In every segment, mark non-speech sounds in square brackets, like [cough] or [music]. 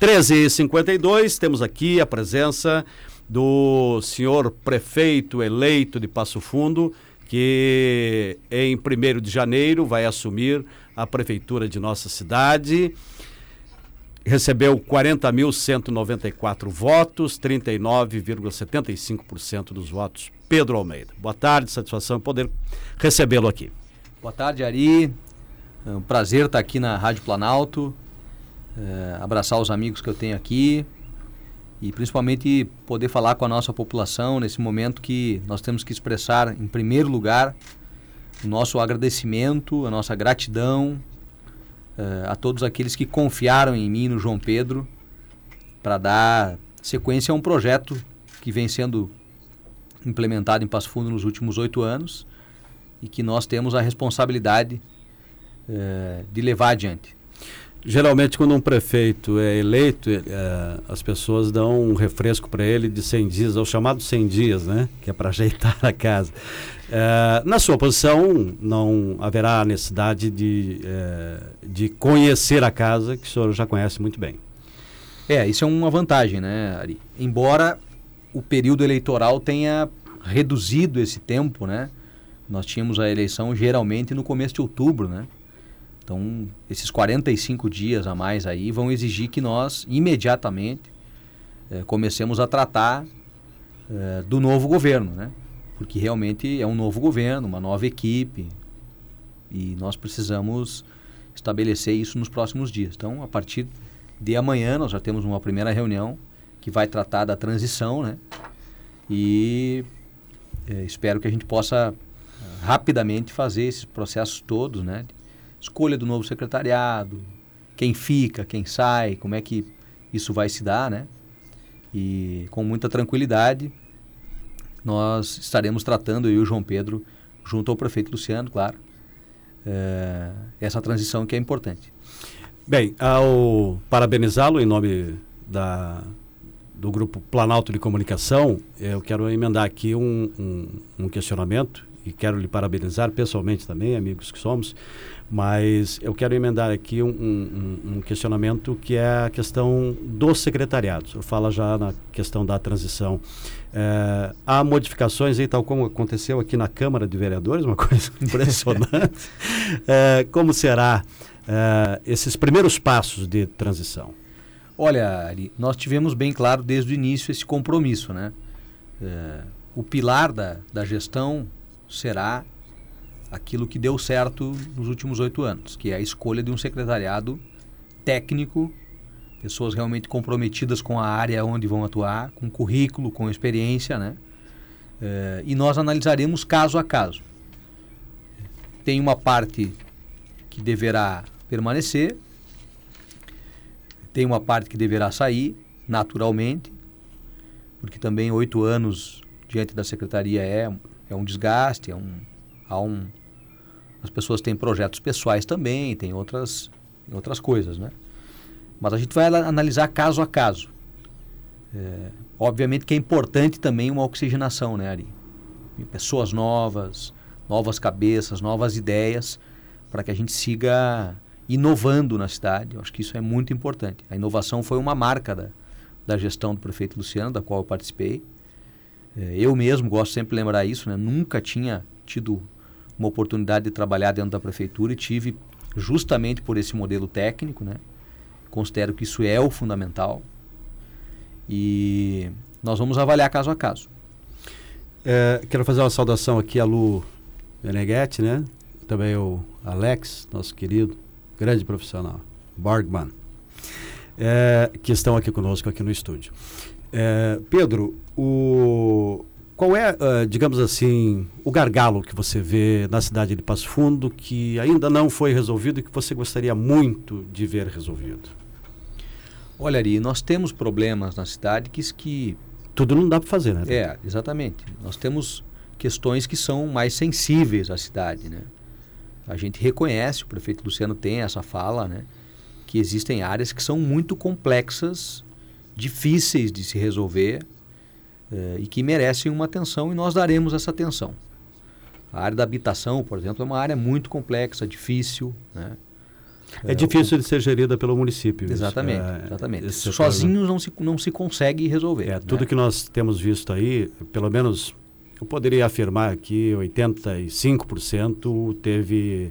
13h52, temos aqui a presença do senhor prefeito eleito de Passo Fundo, que em 1 de janeiro vai assumir a prefeitura de nossa cidade. Recebeu 40.194 votos, 39,75% dos votos. Pedro Almeida. Boa tarde, satisfação poder recebê-lo aqui. Boa tarde, Ari. É um prazer estar aqui na Rádio Planalto, é, abraçar os amigos que eu tenho aqui e principalmente poder falar com a nossa população nesse momento que nós temos que expressar, em primeiro lugar, o nosso agradecimento, a nossa gratidão é, a todos aqueles que confiaram em mim, no João Pedro, para dar sequência a um projeto que vem sendo implementado em Passo Fundo nos últimos oito anos e que nós temos a responsabilidade é, de levar adiante. Geralmente, quando um prefeito é eleito, é, as pessoas dão um refresco para ele de 100 dias, é o chamado 100 dias, né? Que é para ajeitar a casa. É, na sua posição, não haverá necessidade de, é, de conhecer a casa, que o senhor já conhece muito bem. É, isso é uma vantagem, né, Ari? Embora o período eleitoral tenha reduzido esse tempo, né? Nós tínhamos a eleição geralmente no começo de outubro, né? Então, esses 45 dias a mais aí vão exigir que nós imediatamente eh, comecemos a tratar eh, do novo governo, né? Porque realmente é um novo governo, uma nova equipe e nós precisamos estabelecer isso nos próximos dias. Então, a partir de amanhã nós já temos uma primeira reunião que vai tratar da transição, né? E eh, espero que a gente possa rapidamente fazer esses processos todos, né? Escolha do novo secretariado, quem fica, quem sai, como é que isso vai se dar, né? E com muita tranquilidade, nós estaremos tratando, eu e o João Pedro, junto ao prefeito Luciano, claro, é, essa transição que é importante. Bem, ao parabenizá-lo em nome da, do Grupo Planalto de Comunicação, eu quero emendar aqui um, um, um questionamento e quero lhe parabenizar pessoalmente também, amigos que somos, mas eu quero emendar aqui um, um, um, questionamento que é a questão do secretariado. O senhor fala já na questão da transição. É, há modificações aí, tal como aconteceu aqui na Câmara de Vereadores, uma [laughs] coisa impressionante. é, [laughs] como será é, esses primeiros passos de transição? Olha, Ari, nós tivemos bem claro desde o início esse compromisso, né? O pilar da, da gestão será aquilo que deu certo nos últimos oito anos, que é a escolha de um secretariado técnico, pessoas realmente comprometidas com a área onde vão atuar, com currículo, com experiência, né? É, e nós analisaremos caso a caso. Tem uma parte que deverá permanecer, tem uma parte que deverá sair, naturalmente, porque também oito anos diante da secretaria é é um desgaste, é um, há um, as pessoas têm projetos pessoais também, tem outras, outras coisas, né? Mas a gente vai analisar caso a caso. É, obviamente que é importante também uma oxigenação, né, Ari? Pessoas novas, novas cabeças, novas ideias, para que a gente siga inovando na cidade. Eu acho que isso é muito importante. A inovação foi uma marca da, da gestão do prefeito Luciano, da qual eu participei. É, eu mesmo gosto sempre de lembrar isso, né? Nunca tinha tido uma oportunidade de trabalhar dentro da prefeitura e tive justamente por esse modelo técnico, né? Considero que isso é o fundamental e nós vamos avaliar caso a caso. É, quero fazer uma saudação aqui a Lu Meneghetti, né? Também o Alex, nosso querido, grande profissional, Borgman, é, que estão aqui conosco aqui no estúdio. É, Pedro, o, qual é, uh, digamos assim, o gargalo que você vê na cidade de Passo Fundo que ainda não foi resolvido e que você gostaria muito de ver resolvido? Olha, Ari, nós temos problemas na cidade que, que... Tudo não dá para fazer, né? É, exatamente. Nós temos questões que são mais sensíveis à cidade, né? A gente reconhece, o prefeito Luciano tem essa fala, né? Que existem áreas que são muito complexas difíceis de se resolver eh, e que merecem uma atenção e nós daremos essa atenção. A área da habitação, por exemplo, é uma área muito complexa, difícil. Né? É, é difícil o... de ser gerida pelo município. Exatamente, é, exatamente. Sozinhos não se, não se consegue resolver. É, né? tudo que nós temos visto aí, pelo menos eu poderia afirmar que 85% teve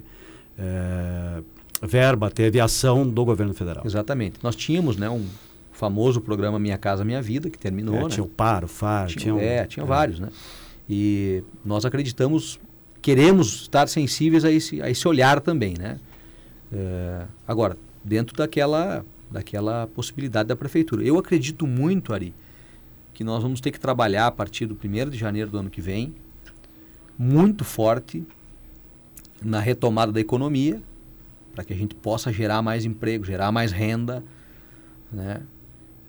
é, verba, teve ação do governo federal. Exatamente. Nós tínhamos né, um famoso programa Minha Casa Minha Vida, que terminou. É, né? Tinha o PAR, o FAR, tinha, tinha um, É, tinha é. vários, né? E nós acreditamos, queremos estar sensíveis a esse, a esse olhar também, né? É, agora, dentro daquela, daquela possibilidade da prefeitura. Eu acredito muito, Ari, que nós vamos ter que trabalhar a partir do 1 de janeiro do ano que vem, muito forte na retomada da economia, para que a gente possa gerar mais emprego, gerar mais renda, né?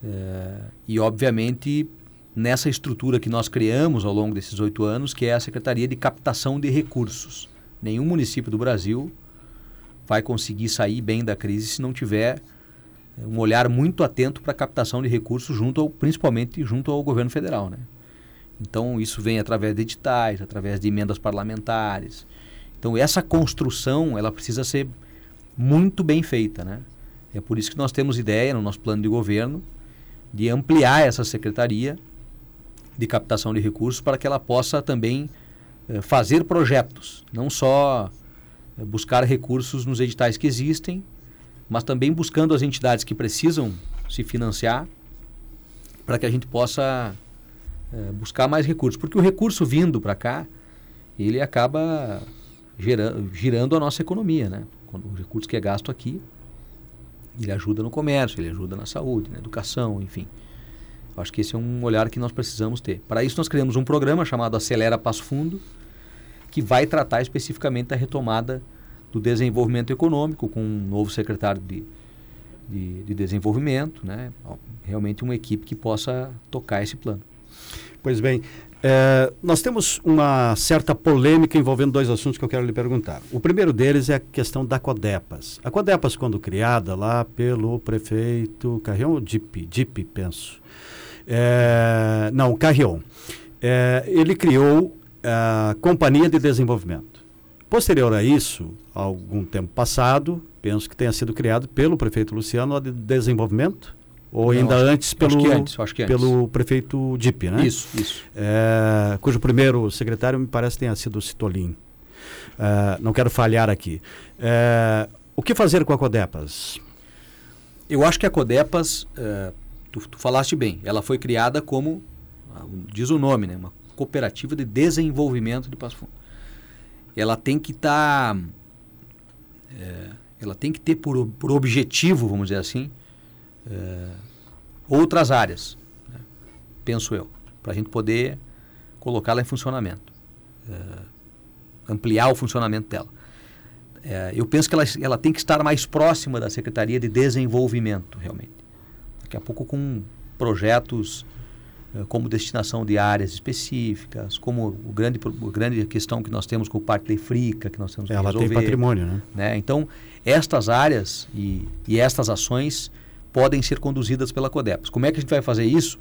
É, e obviamente nessa estrutura que nós criamos ao longo desses oito anos, que é a Secretaria de Captação de Recursos. Nenhum município do Brasil vai conseguir sair bem da crise se não tiver um olhar muito atento para a captação de recursos junto ao, principalmente junto ao governo federal, né? Então isso vem através de editais, através de emendas parlamentares. Então essa construção ela precisa ser muito bem feita, né? É por isso que nós temos ideia no nosso plano de governo de ampliar essa secretaria de captação de recursos para que ela possa também eh, fazer projetos, não só eh, buscar recursos nos editais que existem, mas também buscando as entidades que precisam se financiar para que a gente possa eh, buscar mais recursos. Porque o recurso vindo para cá, ele acaba gerando, girando a nossa economia, né? O recurso que é gasto aqui, ele ajuda no comércio, ele ajuda na saúde, na educação, enfim. Eu acho que esse é um olhar que nós precisamos ter. Para isso, nós criamos um programa chamado Acelera Passo Fundo, que vai tratar especificamente da retomada do desenvolvimento econômico, com um novo secretário de, de, de desenvolvimento, né? realmente uma equipe que possa tocar esse plano. Pois bem, é, nós temos uma certa polêmica envolvendo dois assuntos que eu quero lhe perguntar. O primeiro deles é a questão da Codepas. A Codepas, quando criada lá pelo prefeito Carrion, ou Dip, Dip, penso. É, não, Carrion. É, ele criou a Companhia de Desenvolvimento. Posterior a isso, algum tempo passado, penso que tenha sido criado pelo prefeito Luciano a de Desenvolvimento, ou Não, ainda acho, antes pelo, acho antes, acho pelo prefeito Dip, né? Isso, isso. É, cujo primeiro secretário me parece tenha sido o Citolin. É, não quero falhar aqui. É, o que fazer com a Codepas? Eu acho que a Codepas, é, tu, tu, falaste bem, ela foi criada como, ah, diz o nome, né? Uma cooperativa de desenvolvimento de Passo Fundo. Ela tem que estar, tá, é, ela tem que ter por, por objetivo, vamos dizer assim, é, outras áreas, né? penso eu, para a gente poder colocá-la em funcionamento, é, ampliar o funcionamento dela. É, eu penso que ela, ela tem que estar mais próxima da Secretaria de Desenvolvimento, realmente. Daqui a pouco com projetos como destinação de áreas específicas, como o grande, a grande questão que nós temos com o Parque de Frica, que nós temos que Ela resolver. tem patrimônio, né? né? Então, estas áreas e, e estas ações podem ser conduzidas pela Codepas. Como é que a gente vai fazer isso?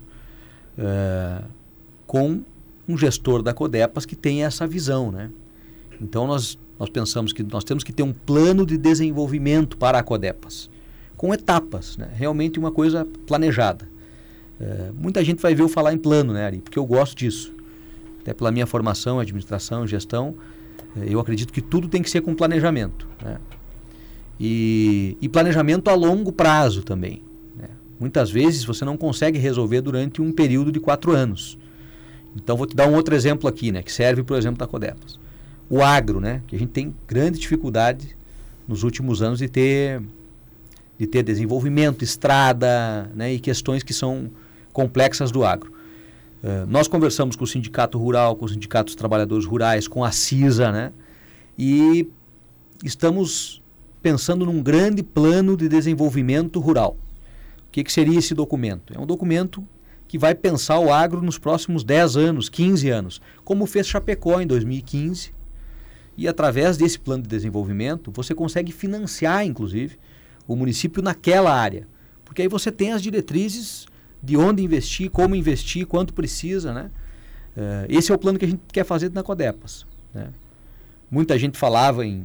É, com um gestor da Codepas que tenha essa visão, né? Então nós, nós pensamos que nós temos que ter um plano de desenvolvimento para a Codepas, com etapas, né? realmente uma coisa planejada. É, muita gente vai ver eu falar em plano, né, Ari? Porque eu gosto disso. Até pela minha formação, administração, gestão, é, eu acredito que tudo tem que ser com planejamento. Né? E, e planejamento a longo prazo também. Né? Muitas vezes você não consegue resolver durante um período de quatro anos. Então vou te dar um outro exemplo aqui, né, que serve por exemplo da Codepas. O agro, né, que a gente tem grande dificuldade nos últimos anos de ter de ter desenvolvimento, estrada, né, e questões que são complexas do agro. Uh, nós conversamos com o sindicato rural, com os sindicatos trabalhadores rurais, com a CISA, né, e estamos pensando num grande plano de desenvolvimento rural. O que, que seria esse documento? É um documento que vai pensar o agro nos próximos 10 anos, 15 anos, como fez Chapecó em 2015. E através desse plano de desenvolvimento, você consegue financiar, inclusive, o município naquela área. Porque aí você tem as diretrizes de onde investir, como investir, quanto precisa. Né? Uh, esse é o plano que a gente quer fazer na Codepas. Né? Muita gente falava em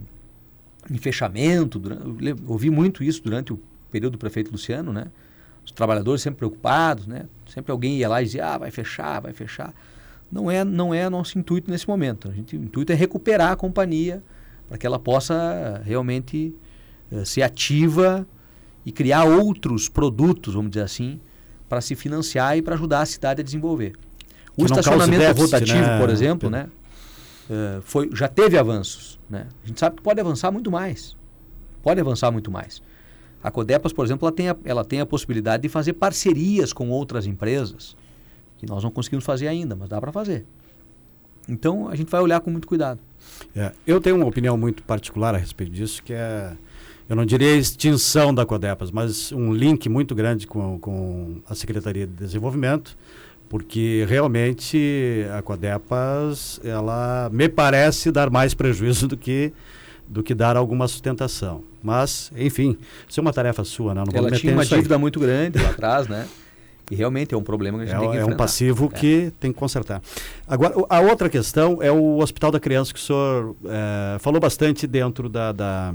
em fechamento. Durante, ouvi muito isso durante o período do prefeito Luciano, né? Os trabalhadores sempre preocupados, né? Sempre alguém ia lá e dizia, ah, vai fechar, vai fechar. Não é, não é nosso intuito nesse momento. A gente, o intuito é recuperar a companhia para que ela possa realmente uh, ser ativa e criar outros produtos, vamos dizer assim, para se financiar e para ajudar a cidade a desenvolver. O estacionamento déficit, rotativo, né? por exemplo, né? Uh, foi, já teve avanços. Né? A gente sabe que pode avançar muito mais. Pode avançar muito mais. A Codepas, por exemplo, ela tem a, ela tem a possibilidade de fazer parcerias com outras empresas, que nós não conseguimos fazer ainda, mas dá para fazer. Então, a gente vai olhar com muito cuidado. É, eu tenho uma opinião muito particular a respeito disso, que é, eu não diria extinção da Codepas, mas um link muito grande com, com a Secretaria de Desenvolvimento, porque realmente a Codepas, ela me parece dar mais prejuízo do que do que dar alguma sustentação. Mas, enfim, isso é uma tarefa sua, né? Não ela tinha uma dívida aí. muito grande lá atrás, né? E realmente é um problema que a gente é, tem que enfrentar. É um passivo é. que tem que consertar. Agora, a outra questão é o Hospital da Criança, que o senhor é, falou bastante dentro da, da,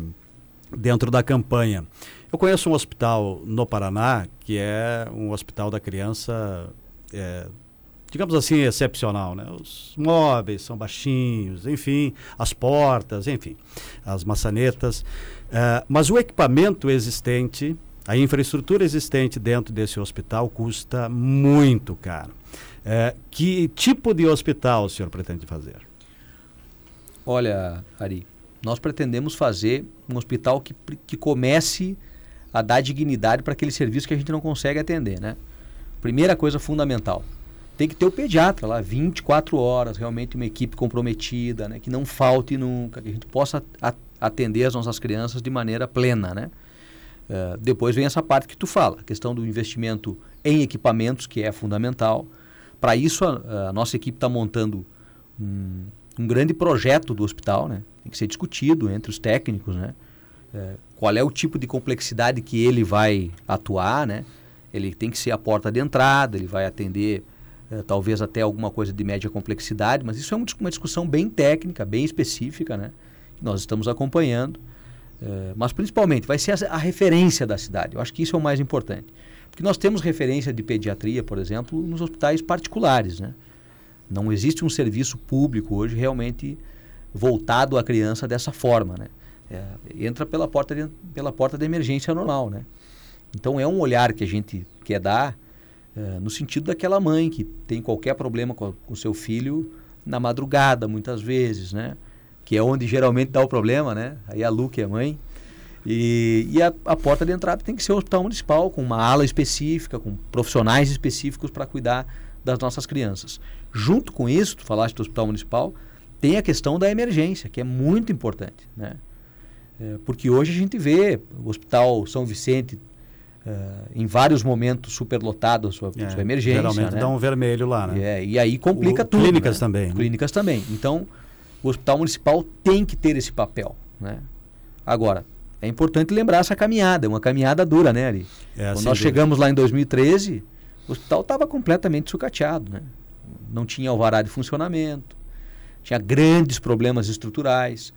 dentro da campanha. Eu conheço um hospital no Paraná, que é um hospital da criança é, digamos assim, excepcional. Né? Os móveis são baixinhos, enfim, as portas, enfim, as maçanetas. Uh, mas o equipamento existente, a infraestrutura existente dentro desse hospital custa muito caro. Uh, que tipo de hospital o senhor pretende fazer? Olha, Ari, nós pretendemos fazer um hospital que, que comece a dar dignidade para aquele serviço que a gente não consegue atender, né? Primeira coisa fundamental, tem que ter o pediatra lá 24 horas, realmente uma equipe comprometida, né? que não falte nunca, que a gente possa atender as nossas crianças de maneira plena, né? Uh, depois vem essa parte que tu fala, a questão do investimento em equipamentos, que é fundamental. Para isso, a, a, nossa equipe está montando um, um, grande projeto do hospital, né? Tem que ser discutido entre os técnicos, né? Uh, qual é o tipo de complexidade que ele vai atuar, né? Ele tem que ser a porta de entrada, ele vai atender uh, talvez até alguma coisa de média complexidade, mas isso é uma discussão bem técnica, bem específica, né? nós estamos acompanhando. Uh, mas principalmente vai ser a, a, referência da cidade. Eu acho que isso é o mais importante. Porque nós temos referência de pediatria, por exemplo, nos hospitais particulares. Né? Não existe um serviço público hoje realmente voltado à criança dessa forma. Né? É, entra pela porta, de, pela porta da emergência normal. Né? Então é um olhar que a gente quer dar é, no sentido daquela mãe que tem qualquer problema com o seu filho na madrugada, muitas vezes, né? que é onde geralmente dá o problema, né? Aí a Lu, que é mãe. E, e a, a, porta de entrada tem que ser o hospital municipal, com uma ala específica, com profissionais específicos para cuidar das nossas crianças. Junto com isso, tu falaste do hospital municipal, tem a questão da emergência, que é muito importante, né? É, porque hoje a gente vê o Hospital São Vicente Uh, em vários momentos superlotado a sua, é, sua emergência. Geralmente né? dá um vermelho lá, né? É, e aí complica o, tudo. Clínicas né? também. Né? Clínicas também. Então, o hospital municipal tem que ter esse papel. Né? Agora, é importante lembrar essa caminhada, é uma caminhada dura, né, Ari? É, Quando nós chegamos lá em 2013, o hospital estava completamente sucateado. Né? Não tinha alvará de funcionamento, tinha grandes problemas estruturais.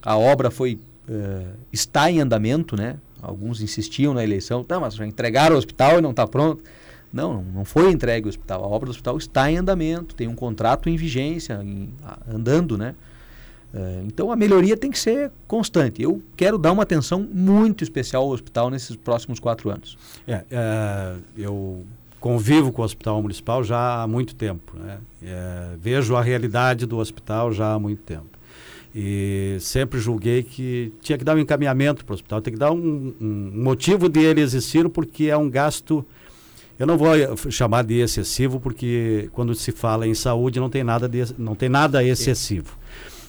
A obra foi uh, está em andamento, né? Alguns insistiam na eleição, tá, mas já entregaram o hospital e não está pronto. Não, não foi entregue o hospital. A obra do hospital está em andamento, tem um contrato em vigência, em, andando, né? É, então a melhoria tem que ser constante. Eu quero dar uma atenção muito especial ao hospital nesses próximos quatro anos. É, é, eu convivo com o hospital municipal já há muito tempo. Né? É, vejo a realidade do hospital já há muito tempo. E sempre julguei que tinha que dar um encaminhamento para o hospital, tem que dar um, um motivo de ele existir, porque é um gasto eu não vou chamar de excessivo porque quando se fala em saúde não tem nada, de, não tem nada excessivo.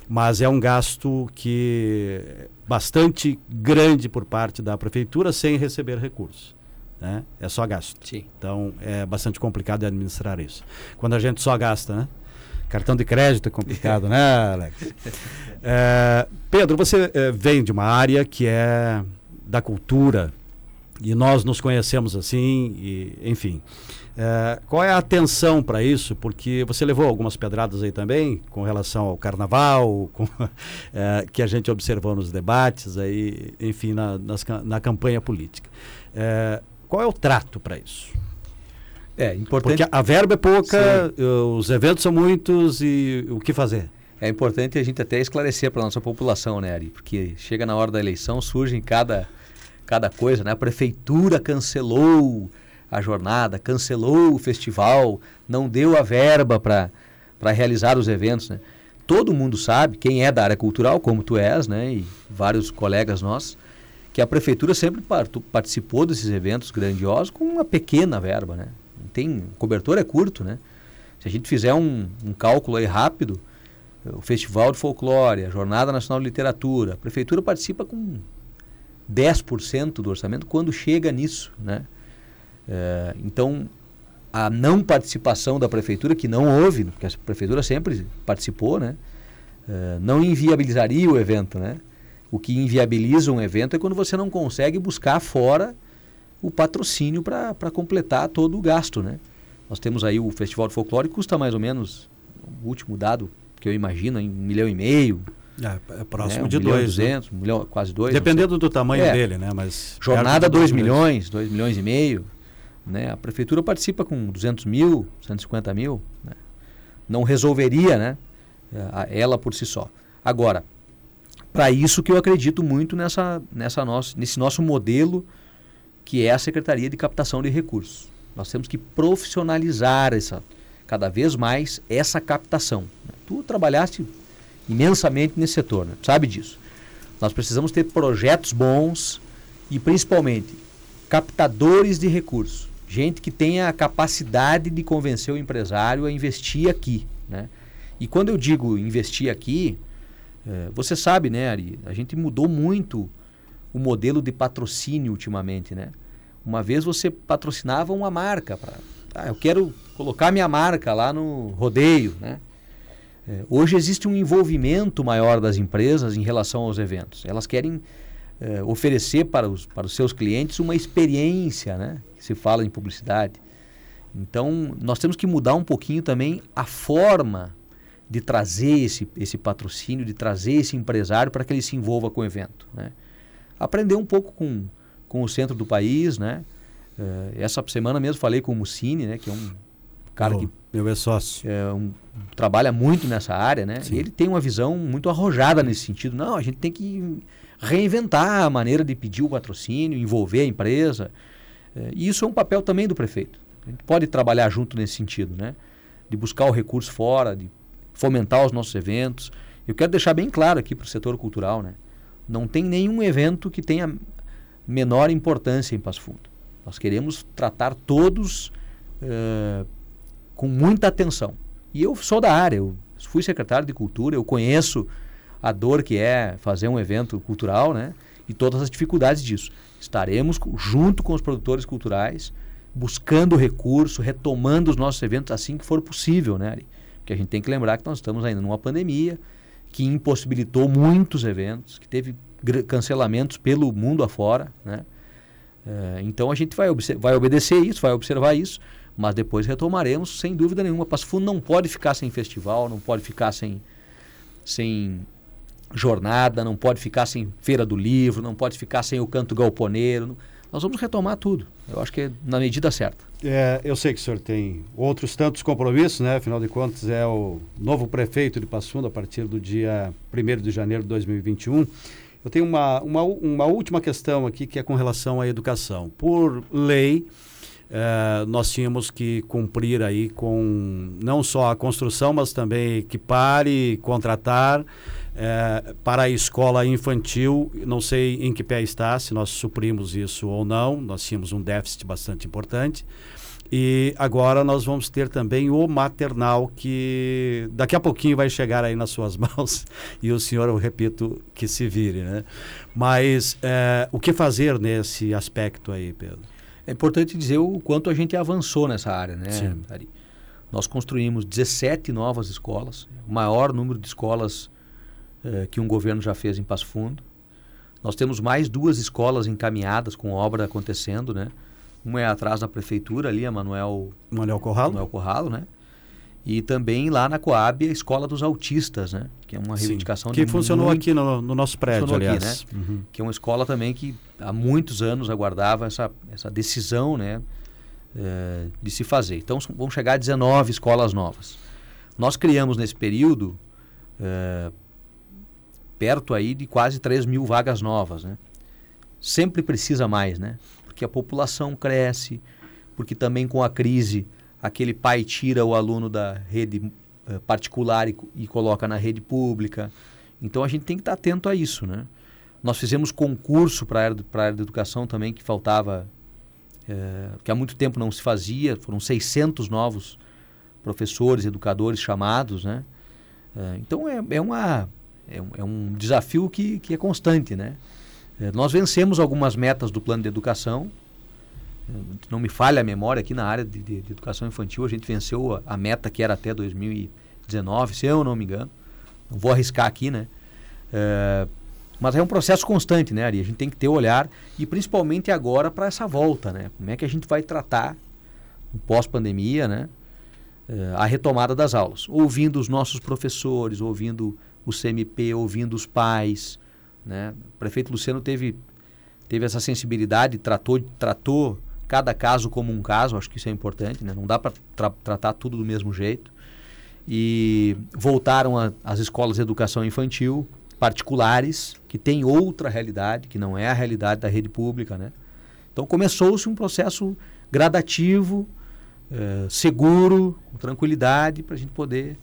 Mas é um gasto que bastante grande por parte da prefeitura sem receber recursos. Né? É só gasto. Sim. Então é bastante complicado de administrar isso. Quando a gente só gasta, né? Cartão de crédito é complicado, né, Alex? [laughs] É, Pedro, você é, vem de uma área que é da cultura, e nós nos conhecemos assim, e, enfim. É, qual é a atenção para isso? Porque você levou algumas pedradas aí também com relação ao carnaval, [laughs] com, é, que a gente observou nos debates, aí, enfim, na, nas, na campanha política. É, qual é o trato para isso? É importante. Porque a verba é pouca, Sim. os eventos são muitos e o que fazer? É importante a gente até esclarecer para a nossa população, né, Ari? Porque chega na hora da eleição, surge em cada, cada coisa, né? A prefeitura cancelou a jornada, cancelou o festival, não deu a verba para realizar os eventos, né? Todo mundo sabe, quem é da área cultural, como tu és, né? E vários colegas nossos, que a prefeitura sempre participou desses eventos grandiosos com uma pequena verba, né? Tem, cobertor é curto, né? Se a gente fizer um, um cálculo aí rápido, o Festival de Folclore, a Jornada Nacional de Literatura, a prefeitura participa com 10% do orçamento quando chega nisso, né? É, então, a não participação da prefeitura, que não houve, porque a prefeitura sempre participou, né? É, não inviabilizaria o evento, né? O que inviabiliza um evento é quando você não consegue buscar fora o patrocínio para completar todo o gasto, né? Nós temos aí o Festival de Folclore, que custa mais ou menos, o último dado que eu imagino, em um milhão e meio. É, é próximo né? um de milhão dois. Duzentos, um milhão, quase dois. Dependendo do tamanho é. dele, né? Mas Jornada dois milhões, dois milhões e meio. Né? A prefeitura participa com 200 mil, 150 mil. Né? Não resolveria né? ela por si só. Agora, para isso que eu acredito muito nessa, nessa nosso, nesse nosso modelo que é a Secretaria de Captação de Recursos. Nós temos que profissionalizar essa, cada vez mais essa captação. Tu trabalhaste imensamente nesse setor, né? sabe disso. Nós precisamos ter projetos bons e principalmente captadores de recursos gente que tenha a capacidade de convencer o empresário a investir aqui, né? E quando eu digo investir aqui, é, você sabe, né, Ari, a gente mudou muito o modelo de patrocínio ultimamente, né? Uma vez você patrocinava uma marca para, ah, eu quero colocar minha marca lá no rodeio, né? É, hoje existe um envolvimento maior das empresas em relação aos eventos. Elas querem é, oferecer para os, para os seus clientes uma experiência, né? se fala em publicidade. Então, nós temos que mudar um pouquinho também a forma de trazer esse, esse patrocínio, de trazer esse empresário para que ele se envolva com o evento. Né? Aprender um pouco com, com o centro do país. Né? Uh, essa semana mesmo falei com o Mucini, né? que é um cara oh, que meu é sócio. É um, trabalha muito nessa área. Né? ele tem uma visão muito arrojada nesse sentido. Não, a gente tem que reinventar a maneira de pedir o patrocínio, envolver a empresa. É, e isso é um papel também do prefeito. A gente pode trabalhar junto nesse sentido, né? De buscar o recurso fora, de fomentar os nossos eventos. Eu quero deixar bem claro aqui para o setor cultural, né? Não tem nenhum evento que tenha menor importância em Passo Fundo. Nós queremos tratar todos uh, com muita atenção. E eu sou da área, eu fui secretário de cultura, eu conheço a dor que é fazer um evento cultural, né? E todas as dificuldades disso. Estaremos junto com os produtores culturais, buscando recurso, retomando os nossos eventos assim que for possível, né, Ari? Porque a gente tem que lembrar que nós estamos ainda numa pandemia que impossibilitou muitos eventos, que teve cancelamentos pelo mundo afora, né? É, então a gente vai, vai obedecer isso, vai observar isso, mas depois retomaremos sem dúvida nenhuma. Passo Fundo não pode ficar sem festival, não pode ficar sem, sem jornada, não pode ficar sem Feira do Livro, não pode ficar sem o Canto Galponeiro. Nós vamos retomar tudo. Eu acho que é na medida certa. É, eu sei que o senhor tem outros tantos compromissos, né? Afinal de contas, é o novo prefeito de Passo a partir do dia 1 de janeiro de 2021. Eu tenho uma, uma, uma última questão aqui que é com relação à educação. Por lei, é, nós tínhamos que cumprir aí com não só a construção, mas também equipar e contratar é, para a escola infantil, não sei em que pé está, se nós suprimos isso ou não, nós tínhamos um déficit bastante importante. E agora nós vamos ter também o maternal, que daqui a pouquinho vai chegar aí nas suas [laughs] mãos. E o senhor, eu repito, que se vire. Né? Mas é, o que fazer nesse aspecto aí, Pedro? É importante dizer o quanto a gente avançou nessa área, né, Sim. Ari? Nós construímos 17 novas escolas, o maior número de escolas eh, que um governo já fez em Passo Fundo. Nós temos mais duas escolas encaminhadas com obra acontecendo, né? Uma é atrás da prefeitura ali, a Manuel Manuel Corralo. Manuel Corralo, né? E também lá na Coab, a Escola dos Autistas, né? Que é uma reivindicação Sim, que funcionou muito... aqui no, no, nosso prédio, aliás. Aqui, né? Uhum. Que é uma escola também que há muitos anos aguardava essa, essa decisão, né? É, de se fazer. Então, vão chegar a 19 escolas novas. Nós criamos nesse período é, perto aí de quase 3 mil vagas novas, né? Sempre precisa mais, né? Porque a população cresce, porque também com a crise aquele pai tira o aluno da rede uh, particular e, e, coloca na rede pública. Então a gente tem que estar atento a isso, né? Nós fizemos concurso para a área, área da educação também que faltava, é, que há muito tempo não se fazia. Foram 600 novos professores, educadores chamados, né? É, então é, é, uma, é, um, é um desafio que, que é constante, né? É, nós vencemos algumas metas do plano de educação, não me falha a memória, aqui na área de, de, de educação infantil a gente venceu a, a, meta que era até 2019, se eu não me engano. Não vou arriscar aqui, né? É, mas é um processo constante, né, Ari? A gente tem que ter olhar e principalmente agora para essa volta, né? Como é que a gente vai tratar pós-pandemia, né? É, a retomada das aulas, ouvindo os nossos professores, ouvindo o CMP, ouvindo os pais, né? O prefeito Luciano teve teve essa sensibilidade, tratou tratou cada caso como um caso, acho que isso é importante, né? não dá para tra tratar tudo do mesmo jeito. E voltaram às escolas de educação infantil particulares, que têm outra realidade, que não é a realidade da rede pública. Né? Então começou-se um processo gradativo, eh, seguro, com tranquilidade, para a gente poder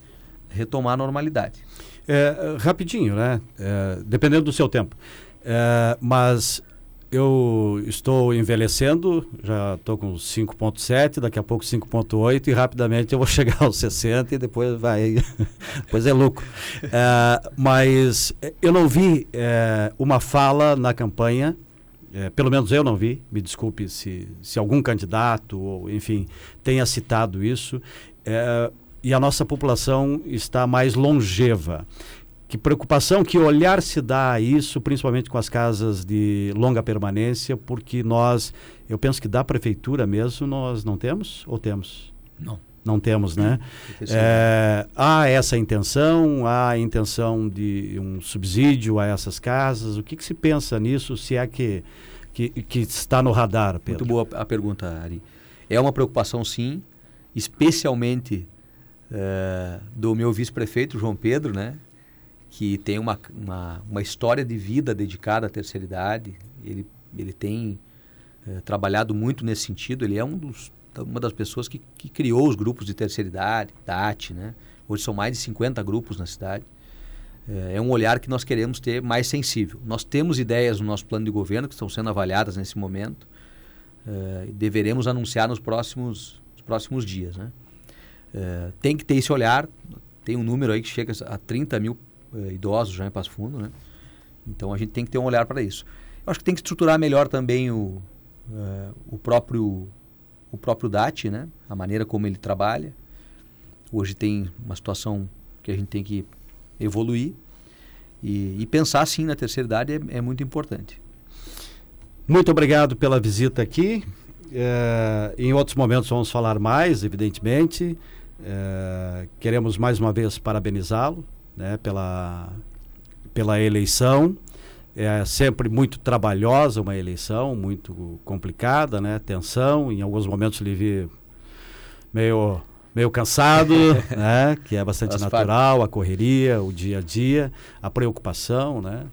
retomar a normalidade. É, rapidinho, né? É, dependendo do seu tempo. É, mas eu estou envelhecendo, já estou com 5.7, daqui a pouco 5.8 e rapidamente eu vou [laughs] chegar aos 60 e depois vai, [laughs] depois é louco. É, mas eu não vi é, uma fala na campanha, é, pelo menos eu não vi, me desculpe se, se algum candidato ou enfim tenha citado isso, é, e a nossa população está mais longeva. Que preocupação, que olhar se dá a isso, principalmente com as casas de longa permanência, porque nós, eu penso que da prefeitura mesmo, nós não temos ou temos? Não. Não temos, né? É, há essa intenção, há a intenção de um subsídio a essas casas. O que, que se pensa nisso, se é que, que, que está no radar, Pedro? Muito boa a pergunta, Ari. É uma preocupação, sim, especialmente uh, do meu vice-prefeito, João Pedro, né? que tem uma, uma, uma, história de vida dedicada à terceira idade. Ele, ele tem é, trabalhado muito nesse sentido. Ele é um dos, uma das pessoas que, que criou os grupos de terceira idade, DAT, né? Hoje são mais de 50 grupos na cidade. É, é um olhar que nós queremos ter mais sensível. Nós temos ideias no nosso plano de governo que estão sendo avaliadas nesse momento. E deveremos anunciar nos próximos, nos próximos dias, né? É, tem que ter esse olhar. Tem um número aí que chega a 30 mil uh, idosos já em Passo Fundo, né? Então a gente tem que ter um olhar para isso. Eu acho que tem que estruturar melhor também o, uh, o próprio o próprio DAT, né? A maneira como ele trabalha. Hoje tem uma situação que a gente tem que evoluir e, e pensar sim na terceira idade é, é, muito importante. Muito obrigado pela visita aqui. É, em outros momentos vamos falar mais, evidentemente. É, queremos mais uma vez parabenizá-lo né, pela, pela eleição. É sempre muito trabalhosa uma eleição, muito complicada, né? Tensão, em alguns momentos ele vi meio meio cansado, [laughs] né? Que é bastante As natural, a correria, o dia a dia, a preocupação, né?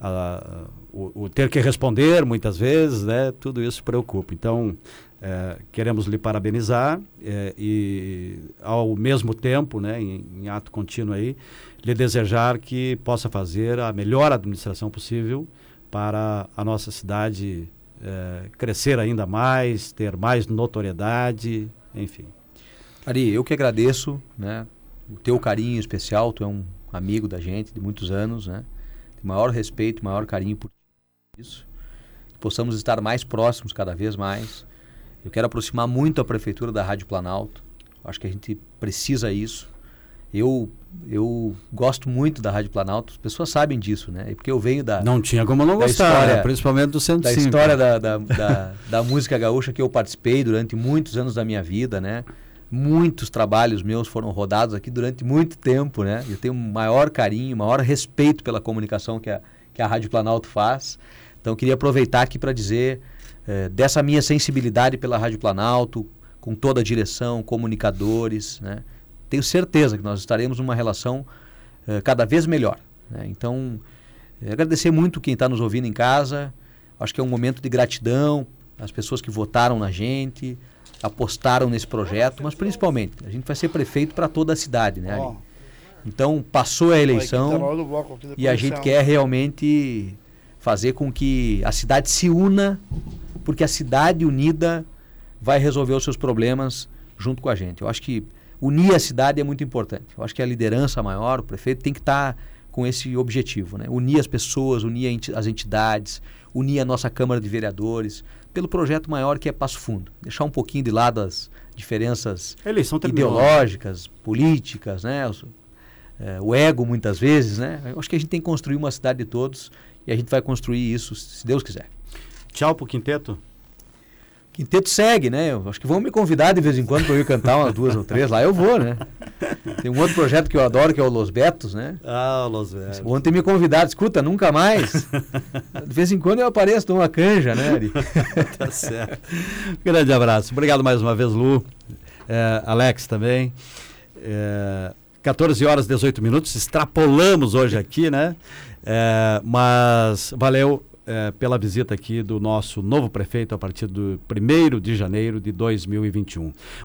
A, o, o, ter que responder muitas vezes, né? Tudo isso preocupa. Então, é, queremos lhe parabenizar é, e, ao mesmo tempo, né, em, em, ato contínuo aí, lhe desejar que possa fazer a melhor administração possível para a nossa cidade é, crescer ainda mais, ter mais notoriedade, enfim. Ari, eu que agradeço, né, o teu carinho especial, tu é um amigo da gente de muitos anos, né, de maior respeito, maior carinho por isso, que possamos estar mais próximos cada vez mais eu quero aproximar muito a prefeitura da Rádio Planalto. Acho que a gente precisa isso. Eu eu gosto muito da Rádio Planalto, as pessoas sabem disso, né? Porque eu venho da. Não tinha como não gostar, história, principalmente do centro Da história da, da, da, [laughs] da, música gaúcha que eu participei durante muitos anos da minha vida, né? Muitos trabalhos meus foram rodados aqui durante muito tempo, né? Eu tenho maior carinho, maior respeito pela comunicação que a, que a Rádio Planalto faz. Então, queria aproveitar aqui para dizer eh, dessa minha sensibilidade pela Rádio Planalto, com toda a direção, comunicadores, né? tenho certeza que nós estaremos numa relação uh, cada vez melhor. Né? Então, eh, agradecer muito quem está nos ouvindo em casa. Acho que é um momento de gratidão às pessoas que votaram na gente, apostaram nesse projeto, mas principalmente, a gente vai ser prefeito para toda a cidade, né? Então, passou a eleição e a gente quer realmente fazer com que a cidade se una, porque a cidade unida vai resolver os seus problemas junto com a gente. Eu acho que unir a cidade é muito importante. Eu acho que a liderança maior, o prefeito, tem que estar tá com esse objetivo, né? Unir as pessoas, unir as entidades, unir a nossa Câmara de Vereadores, pelo projeto maior que é Passo Fundo. Deixar um pouquinho de lado as diferenças ideológicas, políticas, né? O, é, o ego muitas vezes, né? Eu acho que a gente tem que construir uma cidade de todos e a gente vai construir isso, se Deus quiser. Tchau pro quinteto. Quinteto segue, né? Eu acho que vão me convidar de vez em quando para eu ir cantar umas duas ou três. Lá eu vou, né? Tem um outro projeto que eu adoro, que é o Los Betos, né? Ah, o Los Betos. Ontem me convidaram, escuta, nunca mais. [laughs] De vez em quando eu apareço, dou uma canja, né, Ari? [laughs] tá certo. Grande abraço. Obrigado mais uma vez, Lu. É, Alex também. É, 14 horas e 18 minutos. Extrapolamos hoje aqui, né? É, mas valeu é, pela visita aqui do nosso novo prefeito a partir do 1 de janeiro de 2021.